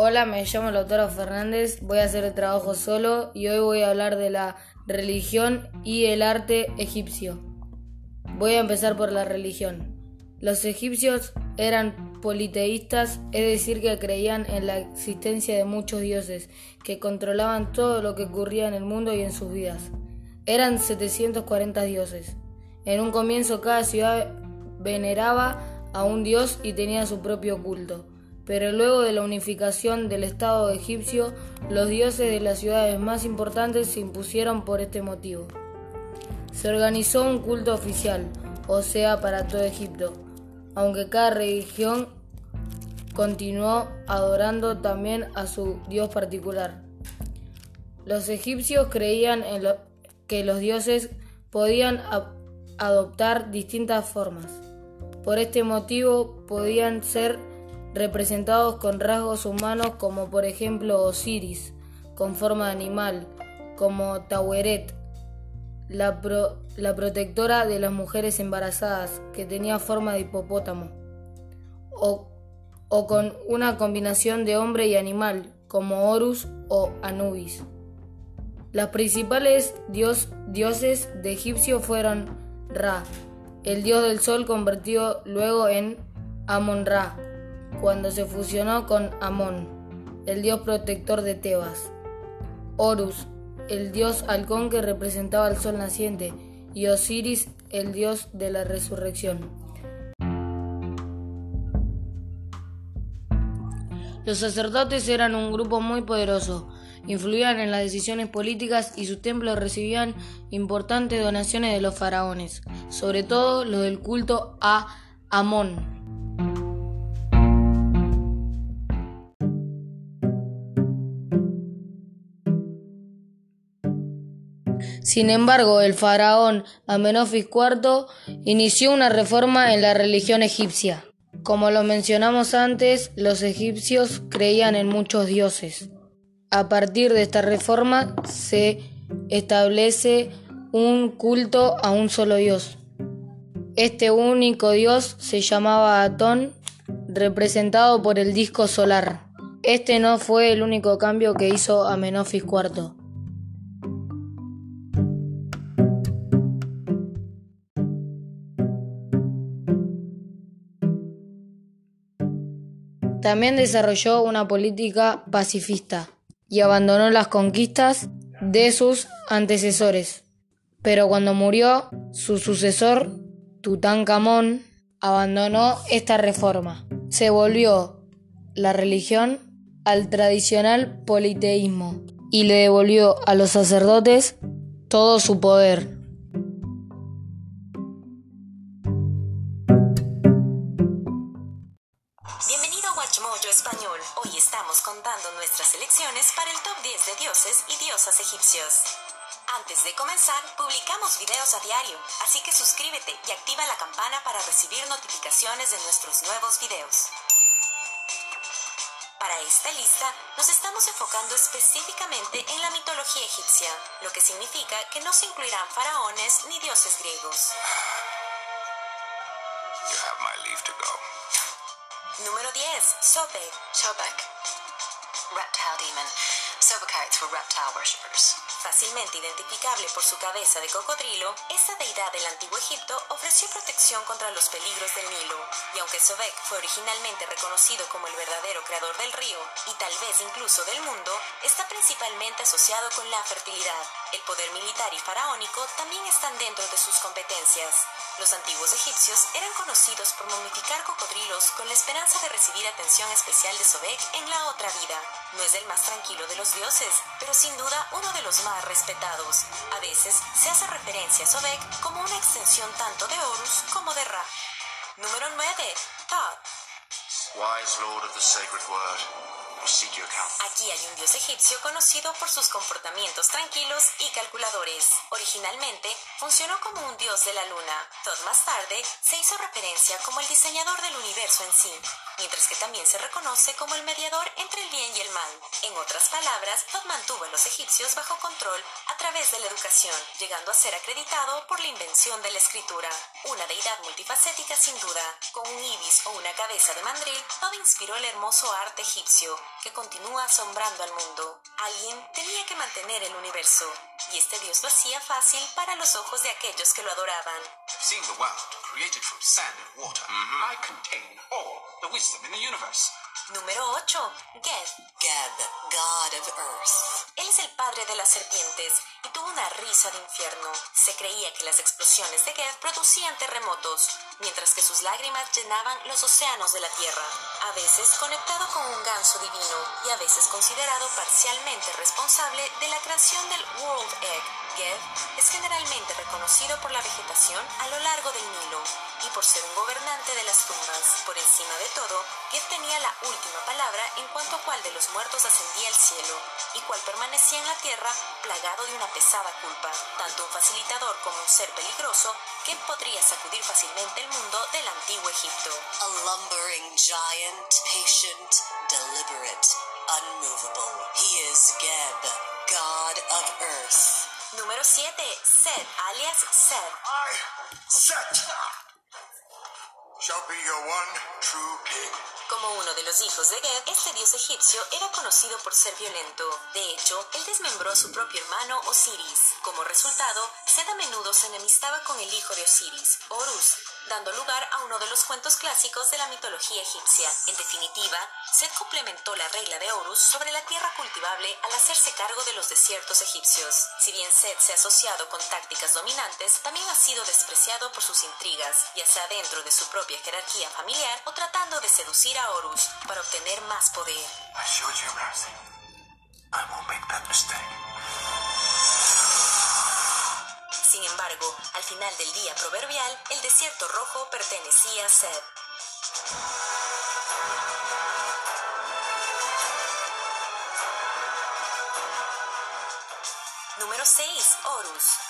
Hola, me llamo Lautaro Fernández, voy a hacer el trabajo solo y hoy voy a hablar de la religión y el arte egipcio. Voy a empezar por la religión. Los egipcios eran politeístas, es decir, que creían en la existencia de muchos dioses que controlaban todo lo que ocurría en el mundo y en sus vidas. Eran 740 dioses. En un comienzo cada ciudad veneraba a un dios y tenía su propio culto. Pero luego de la unificación del Estado egipcio, los dioses de las ciudades más importantes se impusieron por este motivo. Se organizó un culto oficial, o sea, para todo Egipto, aunque cada religión continuó adorando también a su dios particular. Los egipcios creían en que los dioses podían adoptar distintas formas. Por este motivo podían ser representados con rasgos humanos como por ejemplo Osiris, con forma de animal, como Taweret, la, protectora de las mujeres embarazadas, que tenía forma de hipopótamo, o, con una combinación de hombre y animal, como Horus o Anubis. Las principales dios, dioses de egipcio fueron Ra, el dios del sol convertido luego en Amon-Ra, cuando se fusionó con Amón, el dios protector de Tebas. Horus, el dios halcón que representaba el sol naciente, y Osiris, el dios de la resurrección. Los sacerdotes eran un grupo muy poderoso, influían en las decisiones políticas y sus templos recibían importantes donaciones de los faraones, sobre todo los del culto a Amón. Sin embargo, el faraón Amenofis IV inició una reforma en la religión egipcia. Como lo mencionamos antes, los egipcios creían en muchos dioses. A partir de esta reforma se establece un culto a un solo dios. Este único dios se llamaba Atón, representado por el disco solar. Este no fue el único cambio que hizo Amenofis IV. También desarrolló una política pacifista y abandonó las conquistas de sus antecesores. Pero cuando murió, su sucesor, Tutankamón, abandonó esta reforma. Se volvió la religión al tradicional politeísmo y le devolvió a los sacerdotes todo su poder. Contando nuestras elecciones para el top 10 de dioses y diosas egipcios. Antes de comenzar, publicamos videos a diario, así que suscríbete y activa la campana para recibir notificaciones de nuestros nuevos videos. Para esta lista, nos estamos enfocando específicamente en la mitología egipcia, lo que significa que no se incluirán faraones ni dioses griegos. Número 10. Sobek. Sobek. Reptile demon. Sobakites were reptile worshippers. Fácilmente identificable por su cabeza de cocodrilo, esta deidad del antiguo Egipto ofreció protección contra los peligros del Nilo, y aunque Sobek fue originalmente reconocido como el verdadero creador del río, y tal vez incluso del mundo, está principalmente asociado con la fertilidad. El poder militar y faraónico también están dentro de sus competencias. Los antiguos egipcios eran conocidos por momificar cocodrilos con la esperanza de recibir atención especial de Sobek en la otra vida. No es el más tranquilo de los dioses, pero sin duda uno de los más respetados. A veces se hace referencia a Sobek como una extensión tanto de Horus como de Ra. Número 9. Thoth. Wise Lord of the Sacred Word. Aquí hay un dios egipcio conocido por sus comportamientos tranquilos y calculadores. Originalmente funcionó como un dios de la luna. Thoth más tarde se hizo referencia como el diseñador del universo en sí, mientras que también se reconoce como el mediador entre el bien y el mal. En otras palabras, Thoth mantuvo a los egipcios bajo control a través de la educación, llegando a ser acreditado por la invención de la escritura. Una deidad multifacética sin duda, con un ibis o una cabeza de mandril, Thoth inspiró el hermoso arte egipcio que continúa asombrando al mundo. Alguien tenía que mantener el universo, y este dios lo hacía fácil para los ojos de aquellos que lo adoraban. Seeing the world created from sand and water, I contain all the wisdom in the universe. Número 8. Geb. Geb, god of earth. Él es el padre de las serpientes y tuvo una risa de infierno. Se creía que las explosiones de Geb producían terremotos, mientras que sus lágrimas llenaban los océanos de la tierra. A veces conectado con un ganso divino y a veces considerado parcialmente responsable de la creación del World Egg. Es generalmente reconocido por la vegetación a lo largo del Nilo y por ser un gobernante de las tumbas. Por encima de todo, Geb tenía la última palabra en cuanto a cuál de los muertos ascendía al cielo y cuál permanecía en la tierra plagado de una pesada culpa. Tanto un facilitador como un ser peligroso, Geb podría sacudir fácilmente el mundo del antiguo Egipto. A lumbering giant, patient, deliberate, unmovable. He is Geb, god of earth. Número 7. Sed, alias Sed. I, Set, shall be your one true king. Como uno de los hijos de Geb, este dios egipcio era conocido por ser violento. De hecho, él desmembró a su propio hermano Osiris. Como resultado, Sed a menudo se enemistaba con el hijo de Osiris, Horus, dando lugar a uno de los cuentos clásicos de la mitología egipcia. En definitiva, Sed complementó la regla de Horus sobre la tierra cultivable al hacerse cargo de los desiertos egipcios. Si bien Sed se ha asociado con tácticas dominantes, también ha sido despreciado por sus intrigas, ya sea dentro de su propia jerarquía familiar o tratando de seducir a Horus para obtener más poder. Sin embargo, al final del día proverbial, el desierto rojo pertenecía a Sed. Número 6. Horus.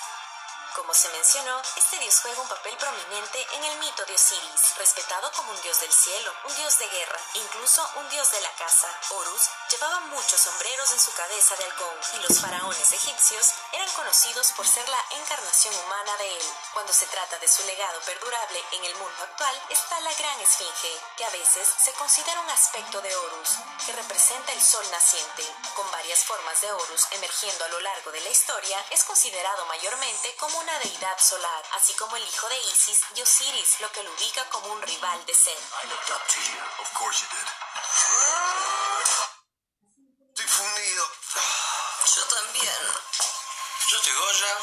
Como se mencionó, este dios juega un papel prominente en el mito de Osiris, respetado como un dios del cielo, un dios de guerra, incluso un dios de la caza. Horus llevaba muchos sombreros en su cabeza de halcón, y los faraones egipcios eran conocidos por ser la encarnación humana de él. Cuando se trata de su legado perdurable en el mundo actual, está la gran esfinge, que a veces se considera un aspecto de Horus, que representa el sol naciente. Con varias formas de Horus emergiendo a lo largo de la historia, es considerado mayormente como una deidad solar, así como el hijo de Isis y Osiris, lo que lo ubica como un rival de Set. I looked up to you. Of course you did. Difundido. Yo también. Yo estoy Goya.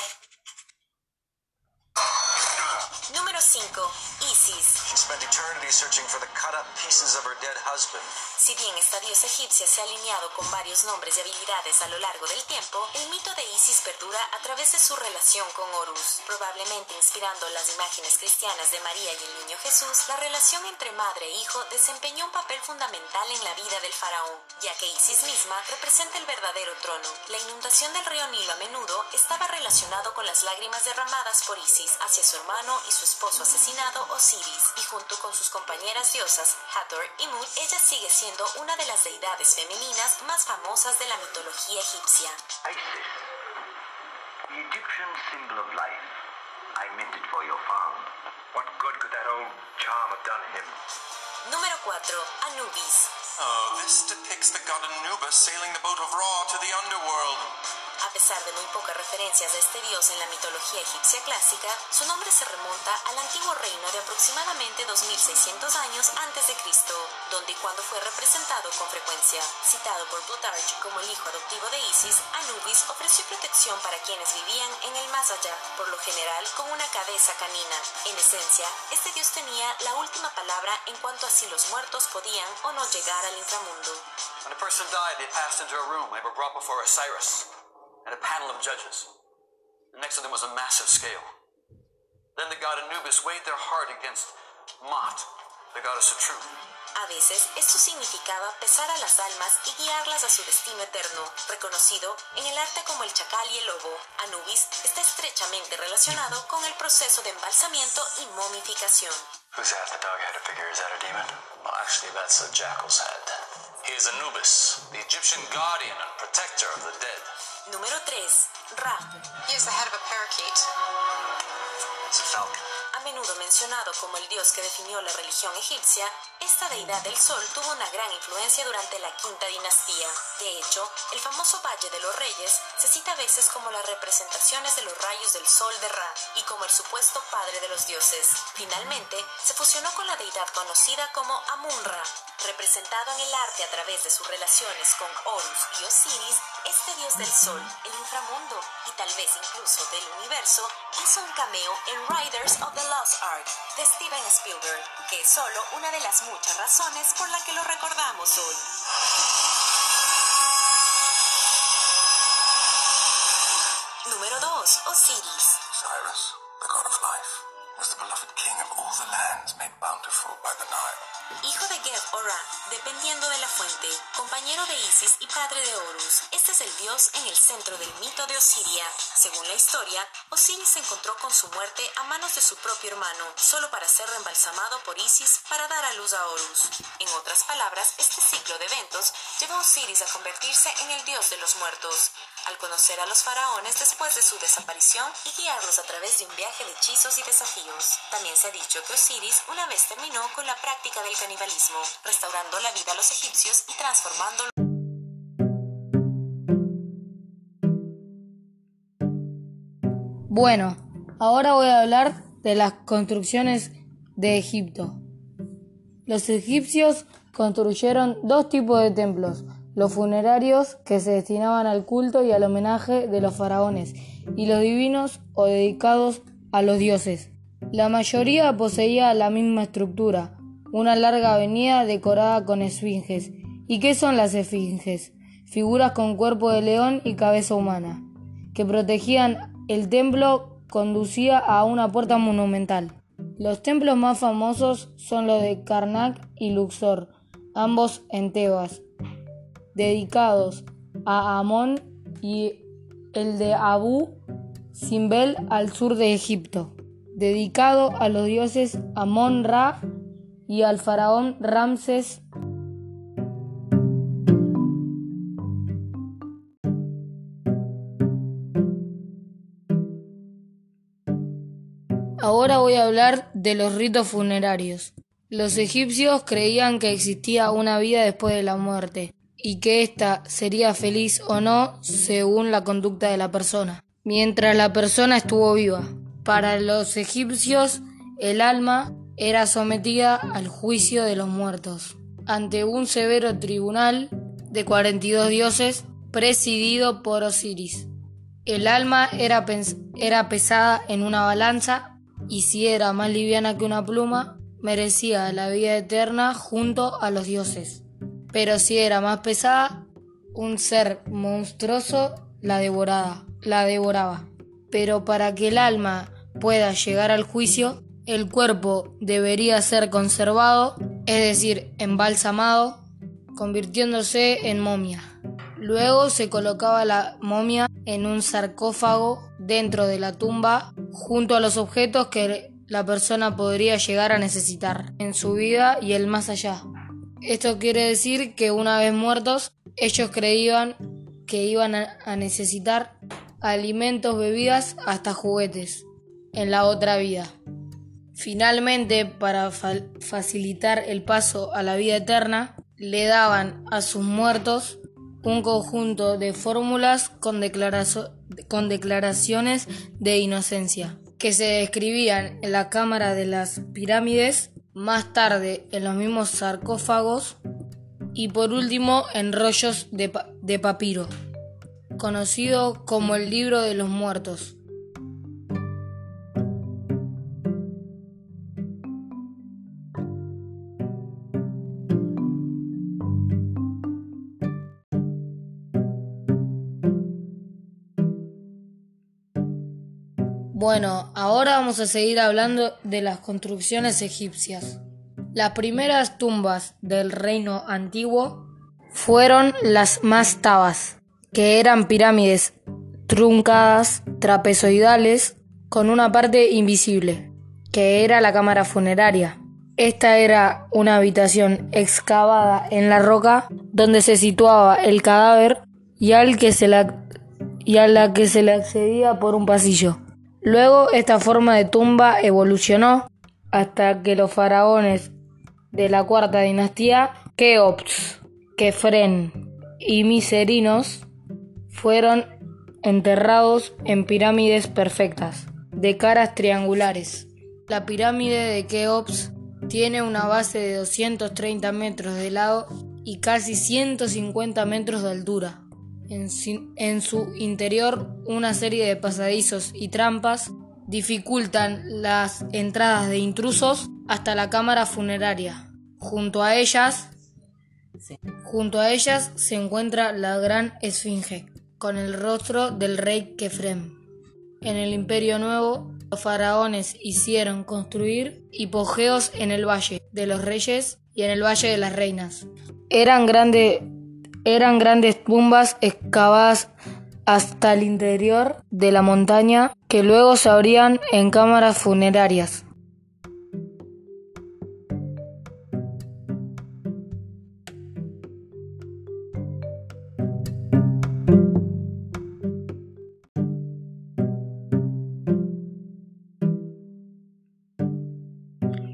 Número 5. Isis. She spent eternity searching for the cut up pieces of her dead husband. Si bien esta diosa egipcia se ha alineado con varios nombres y habilidades a lo largo del tiempo, el mito de Isis perdura a través de su relación con Horus. Probablemente inspirando las imágenes cristianas de María y el niño Jesús, la relación entre madre e hijo desempeñó un papel fundamental en la vida del faraón, ya que Isis misma representa el verdadero trono. La inundación del río Nilo a menudo estaba relacionado con las lágrimas derramadas por Isis hacia su hermano y su esposo asesinado Osiris, y junto con sus compañeras diosas Hathor y Mut, ella sigue siendo una de las deidades femeninas más famosas de la mitología egipcia. Isis, the Egyptian symbol of life. I meant it for your father. What good could that old charm have done him? Número 4. Anubis. Oh, this depicts the god Anubis sailing the boat of Ra to the underworld. Pesar de muy pocas referencias a este dios en la mitología egipcia clásica, su nombre se remonta al antiguo reino de aproximadamente 2600 años antes de Cristo, donde y cuando fue representado con frecuencia. Citado por Plutarch como el hijo adoptivo de Isis, Anubis ofreció protección para quienes vivían en el más allá, por lo general con una cabeza canina. En esencia, este dios tenía la última palabra en cuanto a si los muertos podían o no llegar al inframundo. When a person died, they passed into a room. They were brought before Osiris and a panel of judges. Next to them was a massive scale. Then the god Anubis weighed their heart against Mot, the goddess of truth. A veces esto significaba pesar a las almas y guiarlas a su destino eterno, reconocido en el arte como el chacal y el lobo. Anubis está estrechamente relacionado con el proceso de embalsamiento y momificación. Who's that? The dog-headed figure? Is that a demon? Well, actually, that's a jackal's head. He is Anubis, the Egyptian guardian and protector of the dead. Número 3. Ra. He is the head of a parakeet. It's a Falcon. A menudo mencionado como el dios que definió la religión egipcia, esta deidad del sol tuvo una gran influencia durante la quinta dinastía. De hecho, el famoso Valle de los Reyes se cita a veces como las representaciones de los rayos del sol de Ra y como el supuesto padre de los dioses. Finalmente, se fusionó con la deidad conocida como Amun-Ra, representado en el arte a través de sus relaciones con Horus y Osiris, este dios del sol, el inframundo y tal vez incluso del universo, hizo un cameo en Riders of the Lost Ark de Steven Spielberg, que es solo una de las muchas razones por la que lo recordamos hoy. Número 2. Osiris. Cyrus, the god of life, was the beloved king of all the lands made bountiful by the Nile. Hijo de Geb o Ra, dependiendo de la fuente, compañero de Isis y padre de Horus. Este es el dios en el centro del mito de Osiria. Según la historia, Osiris se encontró con su muerte a manos de su propio hermano, solo para ser reembalsamado por Isis para dar a luz a Horus. En otras palabras, este ciclo de eventos llevó a Osiris a convertirse en el dios de los muertos, al conocer a los faraones después de su desaparición y guiarlos a través de un viaje de hechizos y desafíos. También se ha dicho que Osiris una vez terminó con la práctica del canibalismo, restaurando la vida a los egipcios y transformando Bueno, ahora voy a hablar de las construcciones de Egipto. Los egipcios construyeron dos tipos de templos, los funerarios que se destinaban al culto y al homenaje de los faraones, y los divinos o dedicados a los dioses. La mayoría poseía la misma estructura, una larga avenida decorada con esfinges. ¿Y qué son las esfinges? Figuras con cuerpo de león y cabeza humana, que protegían el templo conducía a una puerta monumental. Los templos más famosos son los de Karnak y Luxor, ambos en Tebas, dedicados a Amón y el de Abu Simbel al sur de Egipto, dedicado a los dioses Amón-Ra y al faraón Ramses Ahora voy a hablar de los ritos funerarios. Los egipcios creían que existía una vida después de la muerte y que ésta sería feliz o no según la conducta de la persona, mientras la persona estuvo viva. Para los egipcios, el alma era sometida al juicio de los muertos, ante un severo tribunal de 42 dioses presidido por Osiris. El alma era, era pesada en una balanza y si era más liviana que una pluma, merecía la vida eterna junto a los dioses. Pero si era más pesada, un ser monstruoso la devoraba, la devoraba. Pero para que el alma pueda llegar al juicio, el cuerpo debería ser conservado, es decir, embalsamado, convirtiéndose en momia. Luego se colocaba la momia en un sarcófago dentro de la tumba junto a los objetos que la persona podría llegar a necesitar en su vida y el más allá. Esto quiere decir que una vez muertos, ellos creían que iban a necesitar alimentos, bebidas, hasta juguetes en la otra vida. Finalmente, para facilitar el paso a la vida eterna, le daban a sus muertos un conjunto de fórmulas con, con declaraciones de inocencia que se describían en la cámara de las pirámides, más tarde en los mismos sarcófagos y por último en rollos de, papiro, conocido como el libro de los muertos. Bueno, ahora vamos a seguir hablando de las construcciones egipcias. Las primeras tumbas del reino antiguo fueron las mastabas, que eran pirámides truncadas, trapezoidales, con una parte invisible, que era la cámara funeraria. Esta era una habitación excavada en la roca donde se situaba el cadáver y, al que se y a la que se le accedía por un pasillo. Luego esta forma de tumba evolucionó hasta que los faraones de la cuarta dinastía, Keops, Kefren y Miserinos, fueron enterrados en pirámides perfectas, de caras triangulares. La pirámide de Keops tiene una base de 230 metros de lado y casi 150 metros de altura. En, su interior, una serie de pasadizos y trampas dificultan las entradas de intrusos hasta la cámara funeraria. Junto a ellas, junto a ellas se encuentra la gran esfinge, con el rostro del rey Kefrem. En el Imperio Nuevo, los faraones hicieron construir hipogeos en el Valle de los Reyes y en el Valle de las Reinas. Eran, eran grandes tumbas excavadas hasta el interior de la montaña que luego se abrían en cámaras funerarias.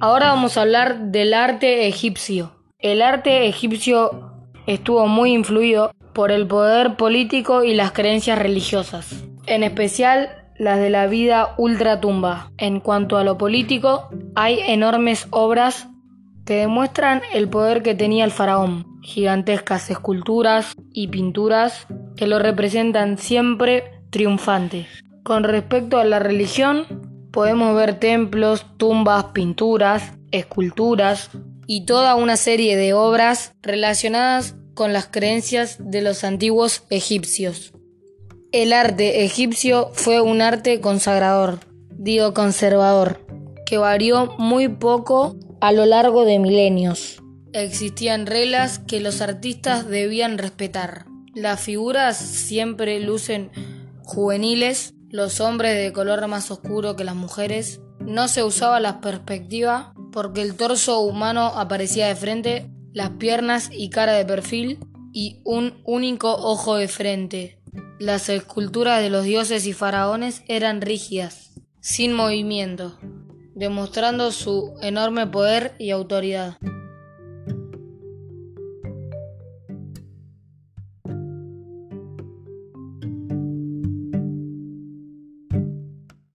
Ahora vamos a hablar del arte egipcio. El arte egipcio estuvo muy influido por el poder político y las creencias religiosas, en especial las de la vida ultratumba. En cuanto a lo político, hay enormes obras que demuestran el poder que tenía el faraón, gigantescas esculturas y pinturas que lo representan siempre triunfante. Con respecto a la religión, podemos ver templos, tumbas, pinturas, esculturas y toda una serie de obras relacionadas con las creencias de los antiguos egipcios. El arte egipcio fue un arte consagrador, digo conservador, que varió muy poco a lo largo de milenios. Existían reglas que los artistas debían respetar. Las figuras siempre lucen juveniles los hombres de color más oscuro que las mujeres, no se usaba la perspectiva porque el torso humano aparecía de frente, las piernas y cara de perfil y un único ojo de frente. Las esculturas de los dioses y faraones eran rígidas, sin movimiento, demostrando su enorme poder y autoridad.